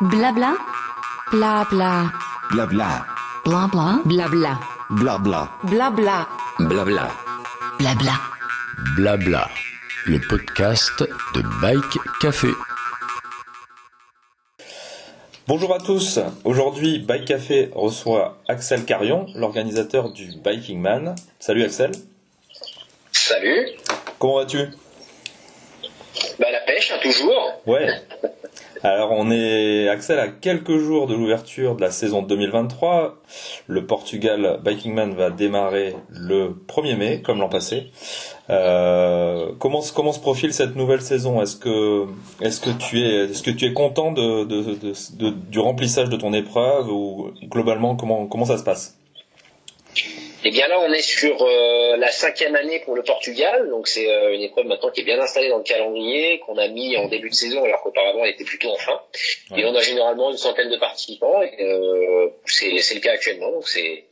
Blabla. Blabla. Blabla. Blabla. Blabla. Blabla. Blabla. Blabla. Blabla. Blabla. Le podcast de Bike Café. Bonjour à tous. Aujourd'hui, Bike Café reçoit Axel Carion, l'organisateur du Biking Man. Salut Axel. Salut. Comment vas-tu Bah la pêche, hein, toujours. Ouais. Alors on est Axel à quelques jours de l'ouverture de la saison 2023. Le Portugal Biking Man va démarrer le 1er mai, comme l'an passé. Euh, comment, comment se profile cette nouvelle saison? Est-ce que, est-ce que tu es, est-ce que tu es content de- du remplissage de ton épreuve ou globalement comment, comment ça se passe? Et bien là, on est sur euh, la cinquième année pour le Portugal, donc c'est euh, une épreuve maintenant qui est bien installée dans le calendrier, qu'on a mis en début de saison, alors qu'auparavant elle était plutôt en fin. Ouais. Et on a généralement une centaine de participants, et euh, c'est c'est le cas actuellement, donc c'est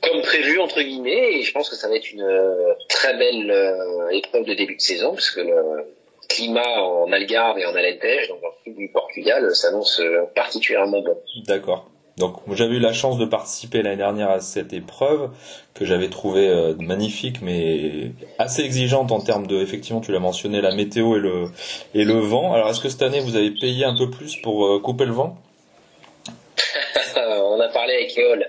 comme prévu entre guillemets, et je pense que ça va être une euh, très belle euh, épreuve de début de saison, parce que le climat en Algarve et en Alentejo, donc dans le sud du Portugal, euh, s'annonce particulièrement bon. D'accord. Donc j'avais eu la chance de participer l'année dernière à cette épreuve que j'avais trouvée euh, magnifique mais assez exigeante en termes de effectivement tu l'as mentionné la météo et le et le vent. Alors est-ce que cette année vous avez payé un peu plus pour euh, couper le vent? On a parlé avec Eol.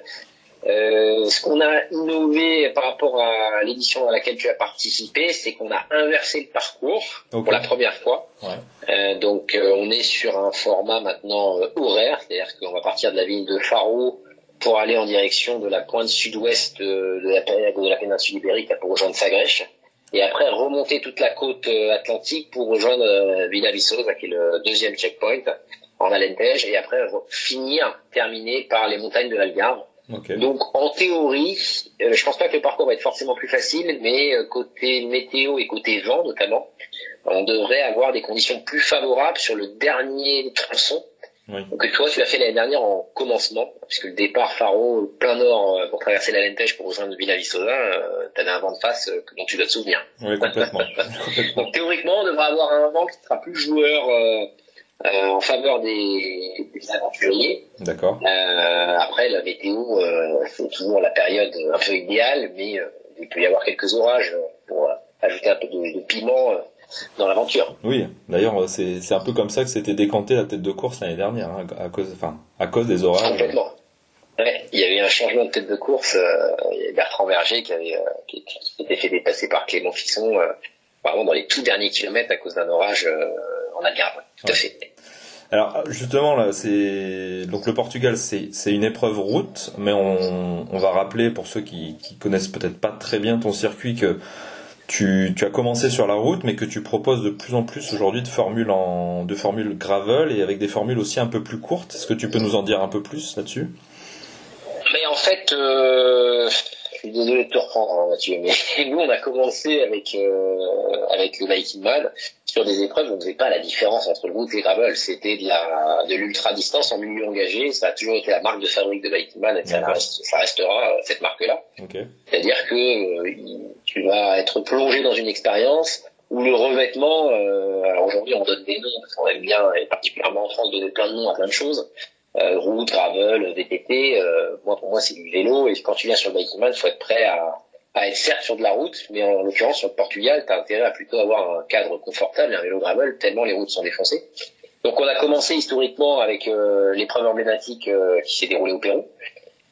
Euh, ce qu'on a innové par rapport à l'édition à laquelle tu as participé, c'est qu'on a inversé le parcours pour la première fois. Ouais. Euh, donc euh, on est sur un format maintenant euh, horaire, c'est-à-dire qu'on va partir de la ville de Faro pour aller en direction de la pointe sud-ouest euh, de, la, de la péninsule ibérique pour rejoindre Sagrèche. Et après remonter toute la côte atlantique pour rejoindre Villa Viçosa, qui est le deuxième checkpoint en Alentejo, et après finir, terminer par les montagnes de l'Algarve. Donc en théorie, euh, je pense pas que le parcours va être forcément plus facile, mais euh, côté météo et côté vent notamment, on devrait avoir des conditions plus favorables sur le dernier tronçon Oui. que toi tu as fait l'année dernière en commencement, puisque le départ Faro plein nord euh, pour traverser l'Alentejo pour rejoindre Villa Viçosa, euh, t'avais un vent de face euh, dont tu dois te souvenir. Oui, complètement. complètement. Donc théoriquement, on devrait avoir un vent qui sera plus joueur euh, en faveur des, des aventuriers. D'accord. Euh, après, la météo, euh, c'est toujours la période un peu idéale, mais euh, il peut y avoir quelques orages pour euh, ajouter un peu de, de piment euh, dans l'aventure. Oui. D'ailleurs, c'est c'est un peu comme ça que s'était décanté la tête de course l'année dernière, hein, à cause, enfin, à cause des orages. Complètement. Ouais, il y avait un changement de tête de course. Euh, il y avait Bertrand Verger qui avait euh, qui, qui s'était fait dépasser par Clément Fisson, euh, vraiment dans les tout derniers kilomètres à cause d'un orage euh, en Algarve. Tout à fait. Alors justement là, c'est donc le Portugal, c'est une épreuve route, mais on, on va rappeler pour ceux qui qui connaissent peut-être pas très bien ton circuit que tu, tu as commencé sur la route, mais que tu proposes de plus en plus aujourd'hui de formules en de formules gravel et avec des formules aussi un peu plus courtes. Est-ce que tu peux nous en dire un peu plus là-dessus? Mais en fait, euh, suis désolé de te reprendre, hein, Mathieu, mais nous, on a commencé avec euh, avec le Viking Man sur des épreuves où on ne faisait pas la différence entre le route et le gravel. C'était de la de l'ultra distance en milieu engagé. Ça a toujours été la marque de fabrique de Viking Man et ça, D'accord. reste- ça restera euh, cette marque-là. Ok. C'est-à-dire que euh, tu vas être plongé dans une expérience où le revêtement, euh, alors aujourd'hui on donne des noms parce qu'on aime bien, et particulièrement en France, donner plein de noms à plein de choses. Euh, route, gravel, VTT, euh, moi pour moi c'est du vélo et quand tu viens sur le Biking Man, il faut être prêt à, à être certes sur de la route, mais en l'occurrence sur le Portugal, tu as intérêt à plutôt avoir un cadre confortable un vélo gravel tellement les routes sont défoncées. Donc on a commencé historiquement avec euh, l'épreuve emblématique euh, qui s'est déroulée au Pérou.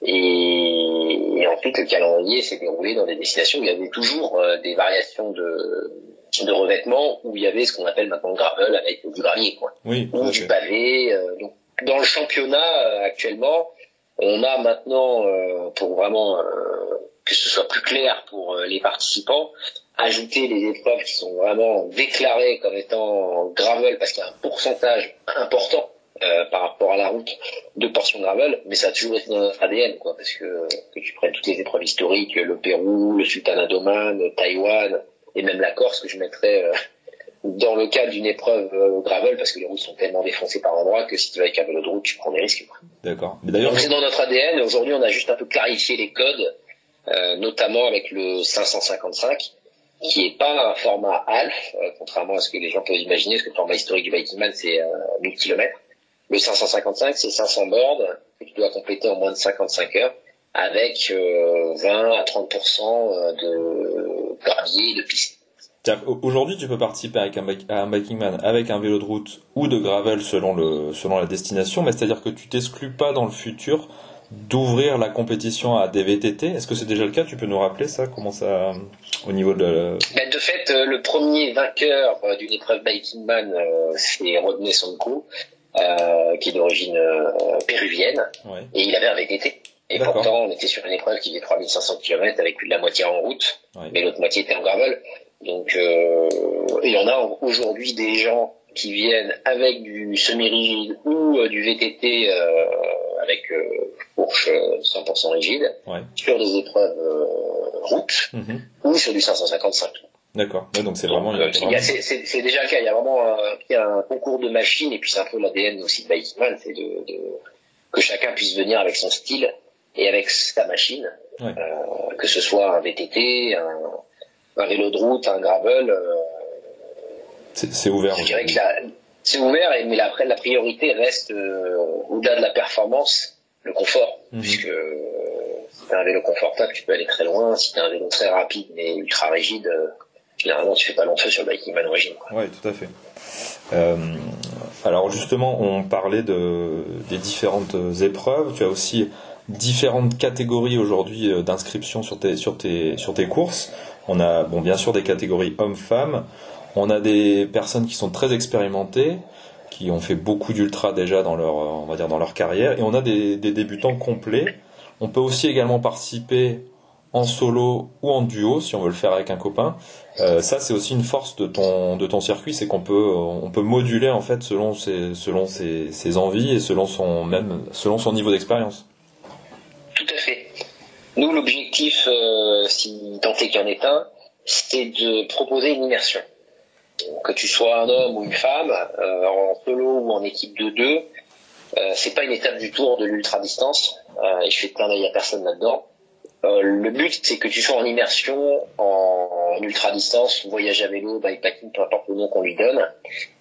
Et, et ensuite, le calendrier s'est déroulé dans des destinations où il y avait toujours euh, des variations de, de revêtement, où il y avait ce qu'on appelle maintenant gravel avec du gravier, quoi, Oui. ou du pavé. euh, donc, dans le championnat euh, actuellement, on a maintenant, euh, pour vraiment euh, que ce soit plus clair pour les participants, ajouté des épreuves qui sont vraiment déclarées comme étant gravel parce qu'il y a un pourcentage important par rapport à la route de portions gravel, mais ça a toujours été dans notre ADN, quoi, parce que que tu prennes toutes les épreuves historiques, le Pérou, le Sultanat d'Oman, Taïwan, et même la Corse que je mettrais dans le cadre d'une épreuve euh, gravel, parce que les routes sont tellement défoncées par endroits que si tu vas avec un vélo de route, tu prends des risques. D'accord. D'ailleurs, Donc c'est dans notre ADN. Aujourd'hui, on a juste un peu clarifié les codes, euh, notamment avec le 555, qui est pas un format half, euh, contrairement à ce que les gens peuvent imaginer, parce que le format historique du Biking Man, c'est euh, 1000 km. Le 555, c'est 500 bords que tu dois compléter en moins de 55 heures avec euh, 20 à 30% de gravier et de piste. Qu'aujourd'hui, tu peux participer avec un, à un biking man avec un vélo de route ou de gravel selon le selon la destination, mais c'est-à-dire que tu t'exclus pas dans le futur d'ouvrir la compétition à des VTT. Est-ce que c'est déjà le cas? Tu peux nous rappeler ça? Comment ça au niveau de Ben, de fait, euh, le premier vainqueur euh, d'une épreuve Biking Man, euh, c'est Rodney Sonko, euh, qui est d'origine péruvienne, ouais. et il avait un VTT. Et pourtant, on était sur une épreuve qui faisait 3500 km avec plus de la moitié en route, Ouais. mais l'autre moitié était en gravel. Donc, euh, il y en a aujourd'hui des gens qui viennent avec du semi-rigide ou euh, du VTT euh, avec euh, fourche euh, 100% rigide Ouais. sur des épreuves euh, route Mhm. ou sur du 555. D'accord. Ouais, donc c'est vraiment, c'est- déjà le cas. Il y a vraiment un, il y a un concours de machines et puis c'est un peu l'ADN aussi de Bikeman, c'est de, de- que chacun puisse venir avec son style et avec sa machine, Ouais. Euh, que ce soit un VTT, un, un vélo de route, un gravel. euh, c'est ouvert. je dirais que c'est ouvert, et- mais après la priorité reste euh, au-delà de la performance, le confort, Mhm. puisque euh, si t'as un vélo confortable, tu peux aller très loin. Si t'as un vélo très rapide mais ultra rigide, généralement tu fais pas long feu sur le Biking Man origine. Ouais, tout à fait. Euh, alors justement, on parlait de, des différentes épreuves. Tu as aussi différentes catégories aujourd'hui d'inscription sur tes, sur, tes, sur tes courses. On a bon, bien sûr des catégories hommes-femmes. On a des personnes qui sont très expérimentées, qui ont fait beaucoup d'ultra déjà dans leur, euh, on va dire dans leur carrière, et on a des, débutants complets. On peut aussi également participer en solo ou en duo si on veut le faire avec un copain. Euh, ça, c'est aussi une force de ton de ton circuit, c'est qu'on peut euh, on peut moduler en fait selon ses selon ses envies et selon son même selon son niveau d'expérience. Tout à fait. Nous, l'objectif, euh, si tant est qu'il y en ait un, c'est de proposer une immersion. Que tu sois un homme ou une femme, euh, en solo ou en équipe de deux, euh, c'est pas une étape du tour de l'ultra distance. euh, et je fais plein d'œil à personne là-dedans. Euh, le but, c'est que tu sois en immersion, en, en ultra distance, voyage à vélo, bikepacking, peu importe le nom qu'on lui donne,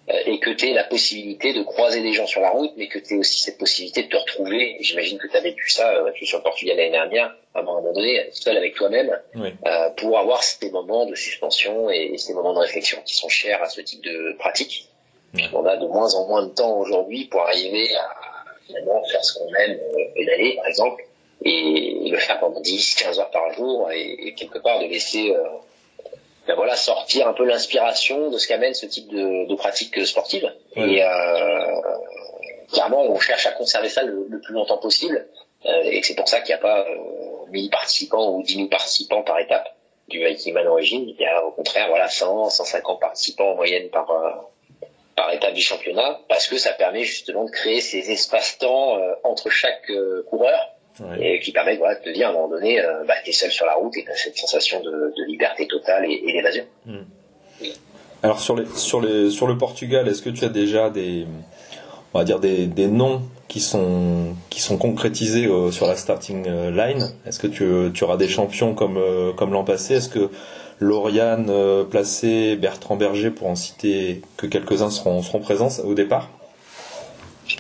euh, et que tu aies la possibilité de croiser des gens sur la route, mais que tu aies aussi cette possibilité de te retrouver. J'imagine que tu as vécu ça, euh, tu es sur le Portugal l'année dernière, à un moment donné, seul avec toi-même, Oui. euh, pour avoir ces moments de suspension et ces moments de réflexion qui sont chers à ce type de pratique. On a de moins en moins de temps aujourd'hui pour arriver à finalement faire ce qu'on aime, euh, pédaler par exemple, et le faire pendant 10, 15 heures par jour, et, et quelque part de laisser euh, ben voilà, sortir un peu l'inspiration de ce qu'amène ce type de, de pratique sportive. Ouais. Et euh, clairement, on cherche à conserver ça le, le plus longtemps possible, euh, et c'est pour ça qu'il n'y a pas euh, 1000 participants ou 10 000 participants par étape du Viking Origin. Il y a au contraire voilà 100, 150 participants en moyenne par euh, par étape du championnat, parce que ça permet justement de créer ces espaces-temps euh, entre chaque euh, coureur Ouais. et qui permettent voilà, de te dire à un moment donné, euh, bah, t'es seul sur la route et t'as cette sensation de, de liberté totale et, et d'évasion. Alors sur les sur les sur le Portugal, est-ce que tu as déjà des on va dire des, des noms qui sont qui sont concrétisés euh, sur la starting euh, line? Est-ce que tu, tu auras des champions comme euh, comme l'an passé? Est-ce que Lauriane euh, Placé, Bertrand Berger, pour en citer que quelques-uns seront seront présents au départ?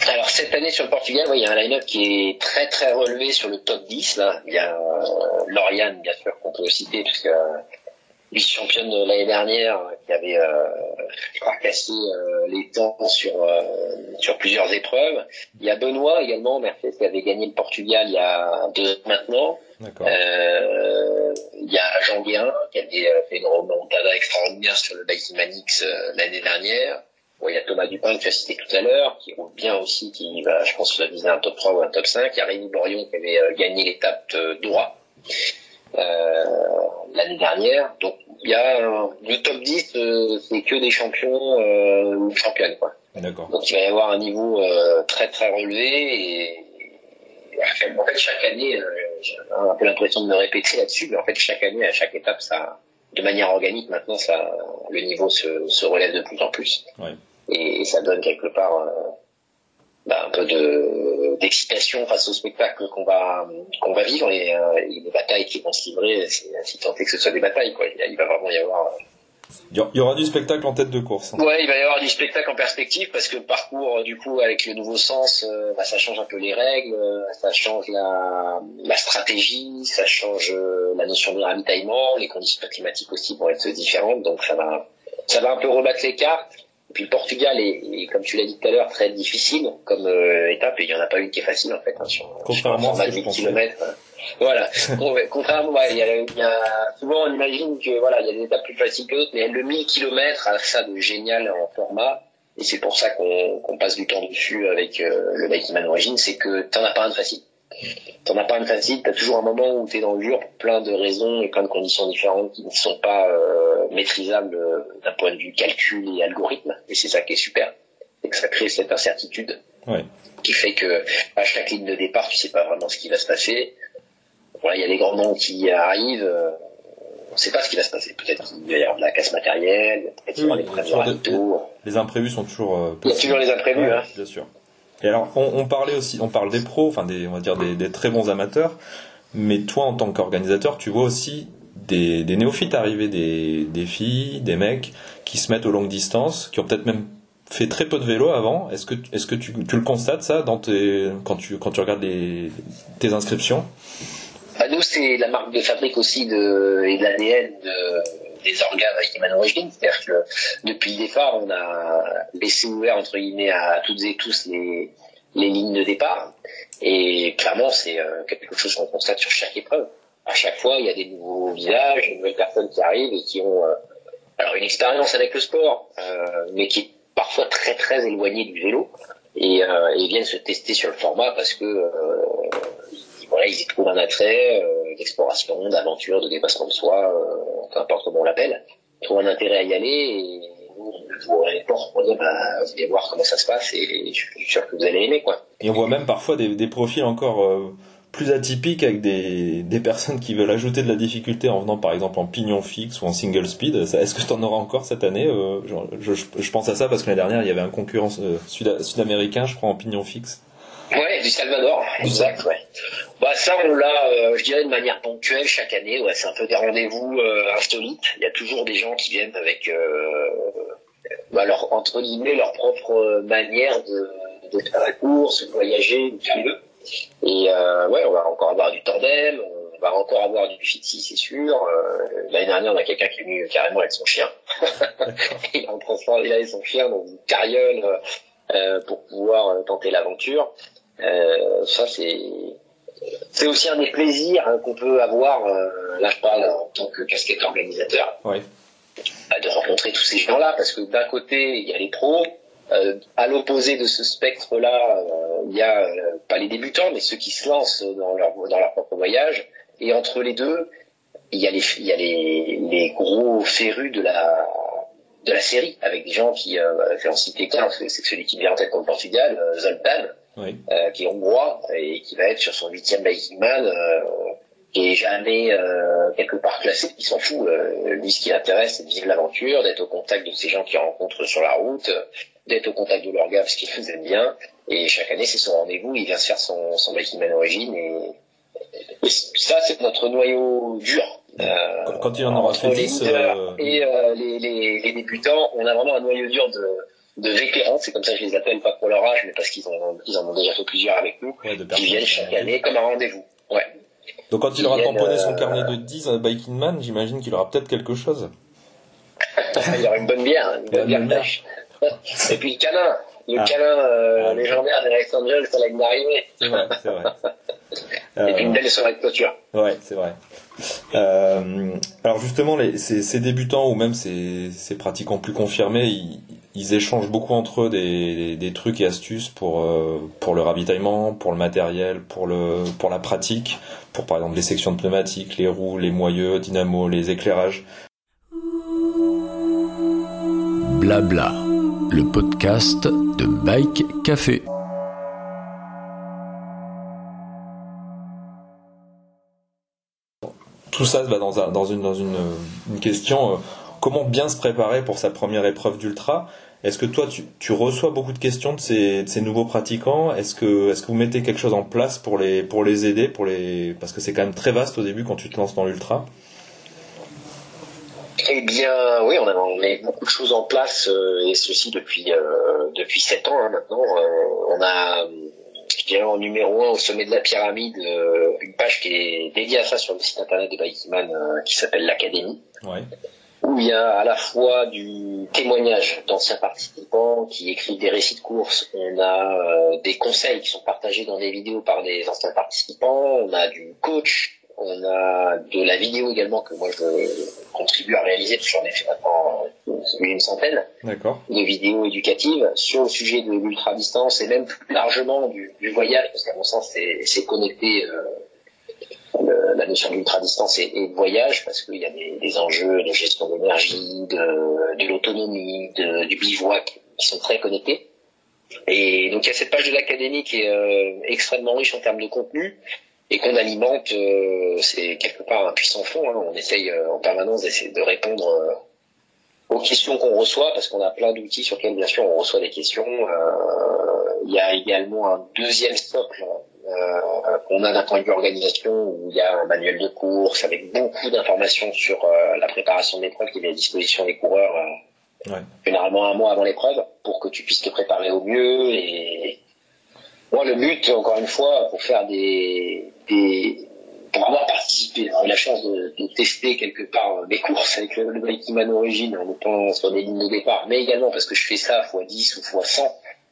Alors année sur le Portugal, ouais, il y a un line-up qui est très très relevé sur le top 10. Là. Il y a euh, Lauriane, bien sûr, qu'on peut citer, puisque euh, vice-championne de l'année dernière, qui avait euh, fracassé euh, les temps sur euh, sur plusieurs épreuves. Il y a Benoît également, Mercedes, qui avait gagné le Portugal il y a deux ans maintenant. Euh, il y a Jean Guérin qui avait euh, fait une remontada extraordinaire sur le Biking Manix euh, l'année dernière. Bon, il y a Thomas Dupin que tu as cité tout à l'heure, qui roule bien aussi, qui va, je pense, viser un top 3 ou un top 5. Il y a Rémi Borion qui avait euh, gagné l'étape de droit euh, l'année dernière. Donc, il y a euh, le top 10, euh, c'est que des champions euh, ou championnes. Quoi. D'accord. Donc, il va y avoir un niveau euh, très très relevé et en fait, chaque année, euh, j'ai un peu l'impression de me répéter là-dessus, mais en fait, chaque année, à chaque étape, ça, de manière organique, maintenant, ça, le niveau se, se relève de plus en plus. Ouais. Et, ça donne quelque part euh, bah, un peu de d'excitation face au spectacle qu'on va qu'on va vivre et, euh, et les batailles qui vont se livrer, c'est si tant est que ce soit des batailles, quoi. Il, il va vraiment y avoir Il y aura du spectacle en tête de course. hein. Ouais, il va y avoir du spectacle en perspective parce que le parcours, euh, du coup, avec le nouveau sens, euh, bah, ça change un peu les règles, euh, ça change la, la stratégie, ça change euh, la notion de ravitaillement, les conditions climatiques aussi vont être différentes, donc ça va, ça va un peu rebattre les cartes. Et puis le Portugal est, est, comme tu l'as dit tout à l'heure, très difficile comme étape et il y en a pas une qui est facile en fait. Hein, sur, Contrairement à ce que je 8 pensais. kilomètres. Voilà. Contrairement, ouais, il y a, il y a- souvent on imagine que voilà, il y a des étapes plus faciles que d'autres, mais le 1000 km a ça de génial en format. Et c'est pour ça qu'on passe du temps dessus avec euh, le Bikeman Origin, c'est que t'en as pas un de facile. T'en as pas un de facile, t'as toujours un moment où t'es dans le dur pour plein de raisons et plein de conditions différentes qui ne sont pas euh, maîtrisables euh, d'un point de vue calcul et algorithme. Et c'est ça qui est super. C'est que ça crée cette incertitude Ouais. qui fait que à chaque ligne de départ, tu sais pas vraiment ce qui va se passer. Voilà, il y a des grands noms qui arrivent, euh, on sait pas ce qui va se passer. Peut-être qu'il va y avoir de la casse matérielle, peut-être qu'il y aura des problèmes de. Les imprévus sont toujours euh, Il y a toujours les imprévus, hein. Bien sûr. Et alors, on, on parlait aussi, on parle des pros, enfin des, on va dire des, des très bons amateurs, mais toi en tant qu'organisateur, tu vois aussi des, des néophytes arriver, des, des filles, des mecs qui se mettent aux longues distances, qui ont peut-être même fait très peu de vélo avant. Est-ce que, est-ce que tu, tu le constates ça dans tes, quand tu, quand tu regardes les, tes inscriptions? Bah, nous, c'est la marque de fabrique aussi de, et de l'ADN de, des organes avec Iman Origin. C'est-à-dire que depuis le départ, on a laissé ouvert, entre guillemets, à toutes et tous les, les lignes de départ. Et clairement, c'est euh, quelque chose qu'on constate sur chaque épreuve. À chaque fois, il y a des nouveaux visages, des nouvelles personnes qui arrivent et qui ont euh, alors une expérience avec le sport, euh, mais qui est parfois très très éloignée du vélo. Et, euh, et viennent se tester sur le format parce que euh, voilà, ils y trouvent un attrait euh, d'exploration, d'aventure, de dépassement de soi, euh, peu importe comment on l'appelle. Ils trouvent un intérêt à y aller et nous, on ouvre les portes pour dire bah, vous allez voir comment ça se passe et je suis sûr que vous allez aimer quoi. Et on voit même parfois des, des profils encore euh, plus atypiques avec des, des personnes qui veulent ajouter de la difficulté en venant par exemple en pignon fixe ou en single speed. Est-ce que tu en auras encore cette année Euh, je, je- je pense à ça parce que l'année dernière il y avait un concurrent sud- sud-américain, je crois, en pignon fixe. Ouais, du Salvador, exact, ouais. Bah ça, on l'a, euh, je dirais, de manière ponctuelle chaque année. Ouais, c'est un peu des rendez-vous euh, insolites. Il y a toujours des gens qui viennent avec, euh, bah, leur, entre guillemets, leur propre euh, manière de, de faire la course, de voyager, de faire mieux. Et euh, ouais, on va encore avoir du tandem, on va encore avoir du fitzy, c'est sûr. Euh, L'année dernière, on a quelqu'un qui est venu carrément avec son chien. il, a en transport- il avait son chien dans une carriole pour pouvoir tenter l'aventure. Euh, ça, c'est c'est aussi un des plaisirs hein, qu'on peut avoir. euh, là, je parle en tant que casquette organisateur Ouais. bah, de rencontrer tous ces gens-là, parce que d'un côté, il y a les pros, euh, à l'opposé de ce spectre-là, euh, il y a euh, pas les débutants, mais ceux qui se lancent dans leur, dans leur propre voyage, et entre les deux, il y a les, il y a les, les gros férus de la de la série, avec des gens qui, euh, fait en citer qu'un, c'est celui qui vient en tête contre le Portugal, euh, Zoltan, Oui. euh, qui est hongrois et qui va être sur son huitième Biking Man, euh, qui est jamais euh, quelque part classé, il s'en fout. Euh, lui, ce qui l'intéresse, c'est de vivre l'aventure, d'être au contact de ces gens qu'il rencontre sur la route, d'être au contact de leur gars parce qu'il nous aime bien. Et chaque année, c'est son rendez-vous, il vient se faire son, son Biking Man origine. Et, et ça, c'est notre noyau dur. Euh, Quand- il en aura fait les 10, leaders euh, et euh, les, les, les débutants, on a vraiment un noyau dur de, de vétérans, c'est comme ça que je les appelle, pas pour leur âge, mais parce qu'ils en, ils en ont déjà fait plusieurs avec nous, Ouais, qui viennent chaque année comme un rendez-vous. Ouais. Donc quand il aura tamponné son euh, carnet de 10 à Biking Man, j'imagine qu'il aura peut-être quelque chose. Il y aura une bonne bière, une bonne bière bière. Et puis le câlin, le Ah. câlin euh, Ah. légendaire d'Alex Angel, ça l'année d'arrivée. C'est vrai, c'est vrai. Et puis une belle soirée de clôture. Ouais, c'est vrai. Euh, alors justement, les, ces, ces débutants ou même ces, ces pratiquants plus confirmés, ils, ils échangent beaucoup entre eux des, des, des trucs et astuces pour euh, pour le ravitaillement, pour le matériel, pour le pour la pratique, pour par exemple les sections de pneumatiques, les roues, les moyeux, dynamo, les éclairages. Blabla, le podcast de Bike Café. Tout ça va dans, un- dans une question euh, comment bien se préparer pour sa première épreuve d'ultra? Est-ce que toi tu, reçois beaucoup de questions de ces, nouveaux pratiquants? Est-ce que vous mettez quelque chose en place pour les aider parce que c'est quand même très vaste au début quand tu te lances dans l'ultra? Eh bien, oui, on a, on beaucoup de choses en place et ceci depuis depuis sept ans hein, maintenant. on a je dirais en numéro un au sommet de la pyramide, euh, une page qui est dédiée à ça sur le site internet de Bikeman euh, qui s'appelle l'Académie. Ouais. Où il y a à la fois du témoignage d'anciens participants qui écrivent des récits de course, on a euh, des conseils qui sont partagés dans des vidéos par des anciens participants, on a du coach on a de la vidéo également que moi je contribue à réaliser parce que j'en ai fait maintenant une centaine. De vidéos éducatives sur le sujet de l'ultra distance et même plus largement du, voyage parce qu'à mon sens c'est connecté euh, la notion d'ultra distance et, de voyage parce qu'il y a des, enjeux de gestion d'énergie, de, de l'autonomie, du bivouac qui sont très connectés. Et donc il y a cette page de l'académie qui est euh, extrêmement riche en termes de contenu et qu'on alimente, euh, c'est quelque part un puissant fond. Hein. On essaye euh, en permanence d'essayer de répondre euh, aux questions qu'on reçoit, parce qu'on a plein d'outils sur lesquels, bien sûr, on reçoit des questions. Il y a également un deuxième socle qu'on a d'un point de vue organisation, où il y a un manuel de course avec beaucoup d'informations sur la préparation de l'épreuve qui est à disposition des coureurs, ouais. généralement un mois avant l'épreuve, pour que tu puisses te préparer au mieux et moi, le but, encore une fois, pour faire des, des pour avoir participé, avoir eu la chance de, de, tester quelque part des courses avec le, le Man Origin en étant sur des lignes de départ, mais également parce que je fais ça x 10 ou x 100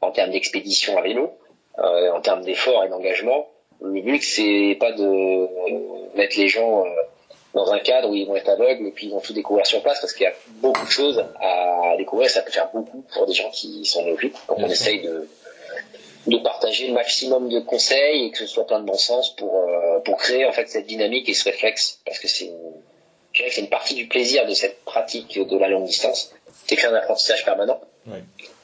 en termes d'expédition à vélo, euh, en termes d'effort et d'engagement. Le but, c'est pas de mettre les gens euh, dans un cadre où ils vont être aveugles et puis ils vont tout découvrir sur place parce qu'il y a beaucoup de choses à découvrir. Ça peut faire beaucoup pour des gens qui sont néophytes. Donc on essaye de, de partager le maximum de conseils et que ce soit plein de bon sens pour euh, pour créer en fait cette dynamique et ce réflexe. Parce que c'est une, c'est une partie du plaisir de cette pratique de la longue distance c'est que un apprentissage permanent.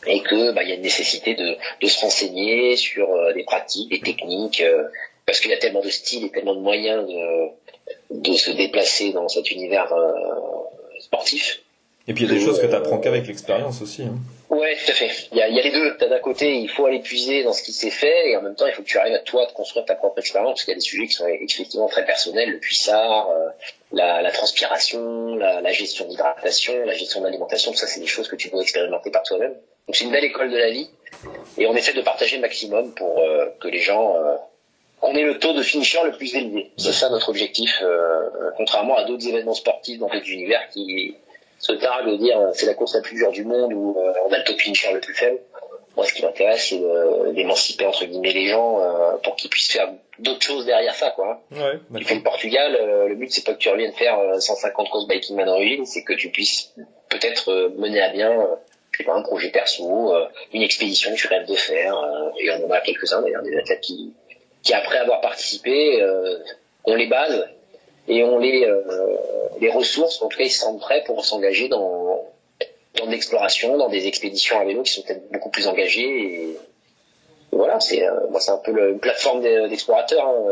Et que bah il y a une nécessité de de se renseigner sur euh, des pratiques des techniques euh, parce qu'il y a tellement de styles et tellement de moyens de de se déplacer dans cet univers sportif et puis il y a des choses que tu apprends qu'avec l'expérience aussi. Hein. Ouais, tout à fait. Il y a, les deux. T'as d'un côté, il faut aller puiser dans ce qui s'est fait, et en même temps, il faut que tu arrives à toi de construire ta propre expérience, parce qu'il y a des sujets qui sont effectivement très personnels, le puissard, euh, la, transpiration, la, gestion d'hydratation, la gestion de l'alimentation, tout ça, c'est des choses que tu dois expérimenter par toi-même. Donc c'est une belle école de la vie, et on essaie de partager le maximum pour euh, que les gens euh, on ait le taux de finisher le plus élevé. C'est ça notre objectif, euh, contrairement à d'autres événements sportifs dans d'autres univers qui se targue de dire c'est la course la plus dure du monde où euh, on a le top finisher le plus faible. Moi, ce qui m'intéresse, c'est d'émanciper entre guillemets les gens euh, pour qu'ils puissent faire d'autres choses derrière ça, quoi. Ouais, tu fais le Portugal, euh, le but c'est pas que tu reviennes faire 150 courses biking man origin, c'est que tu puisses peut-être mener à bien, pas, un projet perso, une expédition que tu rêves de faire. et on en a quelques-uns d'ailleurs, des athlètes qui, qui après avoir participé, ont les bases et ont les, euh, les ressources, en tout cas ils se sentent prêts pour s'engager dans, dans de l'exploration, dans des expéditions à vélo qui sont peut-être beaucoup plus engagées. Et, voilà, c'est euh, moi c'est un peu le, une plateforme d'explorateurs. Hein,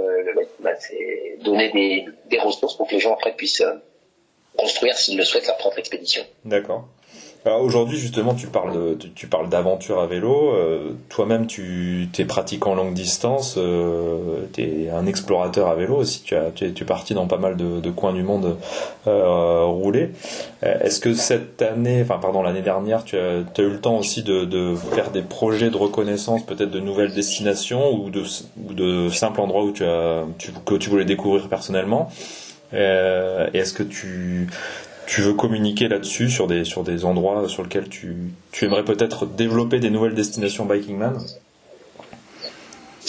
bah, c'est donner des, des ressources pour que les gens après puissent euh, construire s'ils le souhaitent leur propre expédition. D'accord. Aujourd'hui, justement, tu parles tu, parles d'aventure à vélo. Euh, toi-même, tu es pratiquant longue distance. Euh, tu es un explorateur à vélo aussi. Tu, as, tu, es, parti dans pas mal de, coins du monde euh, rouler. Euh, est-ce que cette année, enfin pardon, l'année dernière, tu as, as, eu le temps aussi de, faire des projets de reconnaissance, peut-être de nouvelles destinations ou de, simples endroits où tu as, que tu voulais découvrir personnellement? Est-ce que tu tu veux communiquer là-dessus sur des sur des endroits sur lesquels tu, aimerais peut-être développer des nouvelles destinations Biking Man?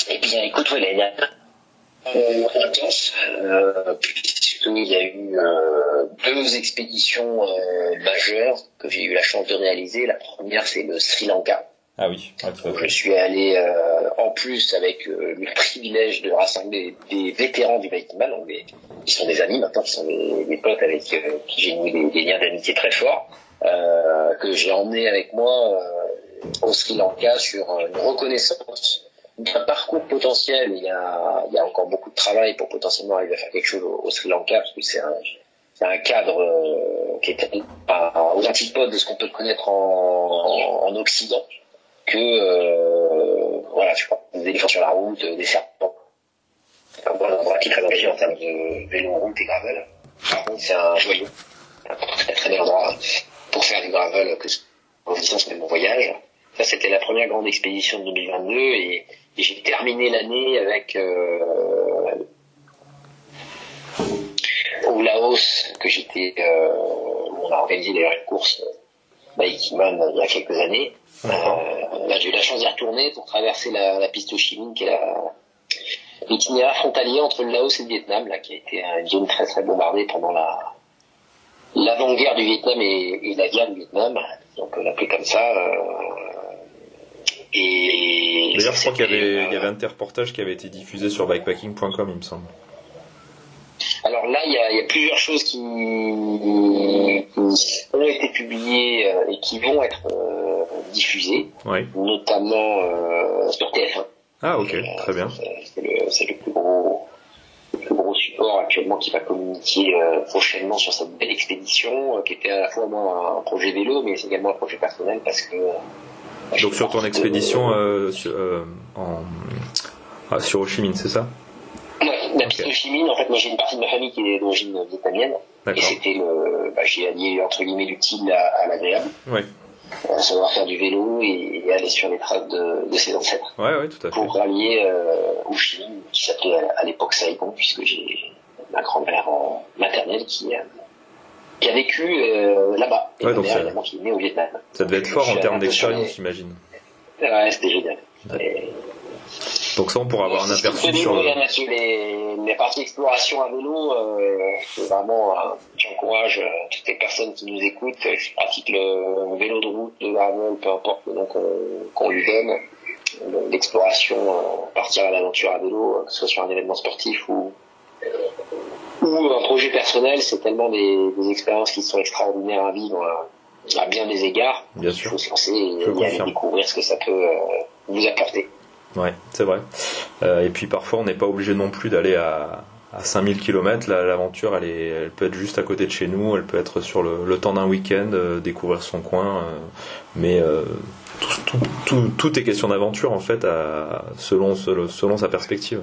Eh bien, écoute, ouais, l'année euh, puisqu'il y a eu euh, deux expéditions euh, majeures que j'ai eu la chance de réaliser. La première, c'est le Sri Lanka. Ah oui, je suis allé euh, en plus avec euh, le privilège de rassembler des vétérans du Baïkiman, donc des, qui sont des amis maintenant, qui sont des, potes avec euh, qui j'ai noué des, liens d'amitié très forts, que j'ai emmené avec moi au Sri Lanka sur une reconnaissance d'un parcours potentiel. Il y, a, il y a encore beaucoup de travail pour potentiellement arriver à faire quelque chose au, Sri Lanka, parce que c'est un, c'est un cadre qui est aux antipodes de ce qu'on peut connaître en, en Occident que euh, voilà, je crois des éléphants sur la route, des serpents. C'est un endroit qui est très engagé en termes de vélo, route et gravel. Par contre, c'est un joyau très très bel endroit pour faire du gravel, que en distance même en voyage. Ça, c'était la première grande expédition de 2022 et, j'ai terminé l'année avec euh, au Laos que j'étais, euh, on a organisé d'ailleurs une course Bikeman il y a quelques années. Euh, j'ai eu la chance d'y retourner pour traverser la, la piste Ho Chi Minh, qui est la, l'itinéraire frontalier entre le Laos et le Vietnam, là, qui a été une zone très très bombardée pendant la l'avant-guerre du Vietnam et, et, la guerre du Vietnam, donc on l'appelait comme ça. Euh, et D'ailleurs, je crois qu'il y avait, euh, il y avait un reportages qui avait été diffusé sur bikepacking.com, il me semble. Alors là, il y a, il y a plusieurs choses qui, ont été publiées euh, et qui vont être euh, diffusées, Oui. notamment euh, sur TF1. Ah, ok, très bien. C'est le, plus gros, le plus gros support actuellement qui va communiquer prochainement sur cette belle expédition, qui était à la fois moi un projet vélo, mais c'est également un projet personnel parce que. Donc sur ton de- expédition sur, en, ah, sur Ho Chi Minh, c'est ça? Ouais, la piste Ok. de Chi Minh, en fait, moi j'ai une partie de ma famille qui est d'origine vietnamienne, et c'était le, bah, j'ai allié entre guillemets l'utile à, à l'agréable, Oui. euh, savoir faire du vélo et, et aller sur les traces de, de ses ancêtres. Ouais, ouais, tout à fait. pour rallier euh, qui s'appelait à, à l'époque Saigon, puisque j'ai ma grand-mère maternelle qui, euh, qui a vécu euh, là-bas. Et Ouais, ma donc mère, évidemment, qui est née au Vietnam. Ça devait être fort en termes d'expérience, j'imagine. Ouais, c'était génial. Et- Donc ça, on pourra avoir un aperçu sur découvrir, Mathieu, les, les parties exploration à vélo, euh, c'est vraiment, euh, j'encourage euh, toutes les personnes qui nous écoutent, qui pratiquent le vélo de route, le gravel, peu importe le nom qu'on lui donne, l'exploration, partir à l'aventure à vélo, que ce soit sur un événement sportif ou, ou un projet personnel, c'est tellement des, des expériences qui sont extraordinaires à vivre à bien des égards. Bien Il sûr. faut se lancer et, y aller découvrir ce que ça peut vous apporter. Ouais, c'est vrai. Euh, et puis parfois, on n'est pas obligé non plus d'aller à, à 5000 km. L'aventure, elle, est, elle peut être juste à côté de chez nous. Elle peut être sur le, le temps d'un week-end, euh, découvrir son coin. euh, mais tout, tout, tout, tout est question d'aventure, en fait, à- selon, selon, selon sa perspective.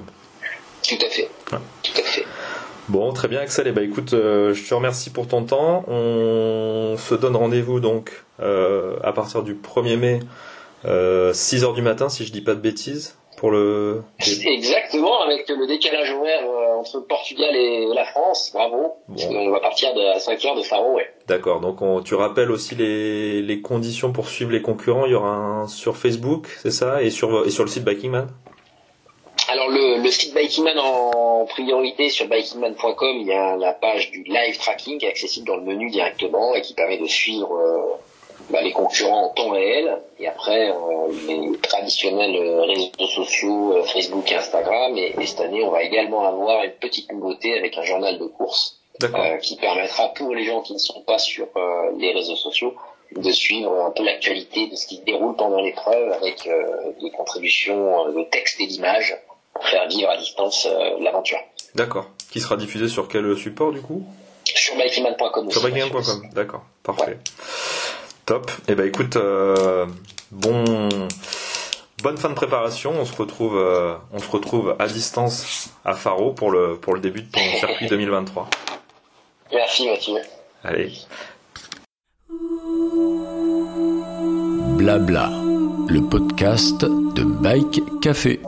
Tout à fait. Ouais. Tout à fait. Bon, très bien, Axel. Et bah écoute, euh, je te remercie pour ton temps. On se donne rendez-vous donc euh, à partir du 1er mai, euh, 6h du matin, si je dis pas de bêtises, pour le. Exactement, avec le décalage horaire euh, entre le Portugal et la France, bravo. Parce qu'on va partir de à 5 heures de Faro, ouais. D'accord. Donc on, tu rappelles aussi les, les conditions pour suivre les concurrents. Il y aura un sur Facebook, c'est ça, et sur et sur le site Bikingman. Alors le, le site Bikingman en priorité sur bikingman.com, il y a la page du live tracking qui est accessible dans le menu directement et qui permet de suivre euh, bah, les concurrents en temps réel. Et après, euh, les traditionnels euh, réseaux sociaux, euh, Facebook et Instagram. Et, et cette année, on va également avoir une petite nouveauté avec un journal de course euh, qui permettra pour les gens qui ne sont pas sur les réseaux sociaux de suivre un peu l'actualité de ce qui se déroule pendant l'épreuve avec des contributions de texte et d'images pour faire vivre à distance l'aventure. D'accord. Qui sera diffusé sur quel support du coup? Sur bikeman.com Sur aussi. bikingman.com. D'accord. Parfait. Top. Et ben écoute, euh, bon. Bonne fin de préparation. On se retrouve, euh, on se retrouve à distance à Faro pour le pour le début de ton circuit 2023. Merci Mathieu. Allez. Blabla, le podcast de Bike Café.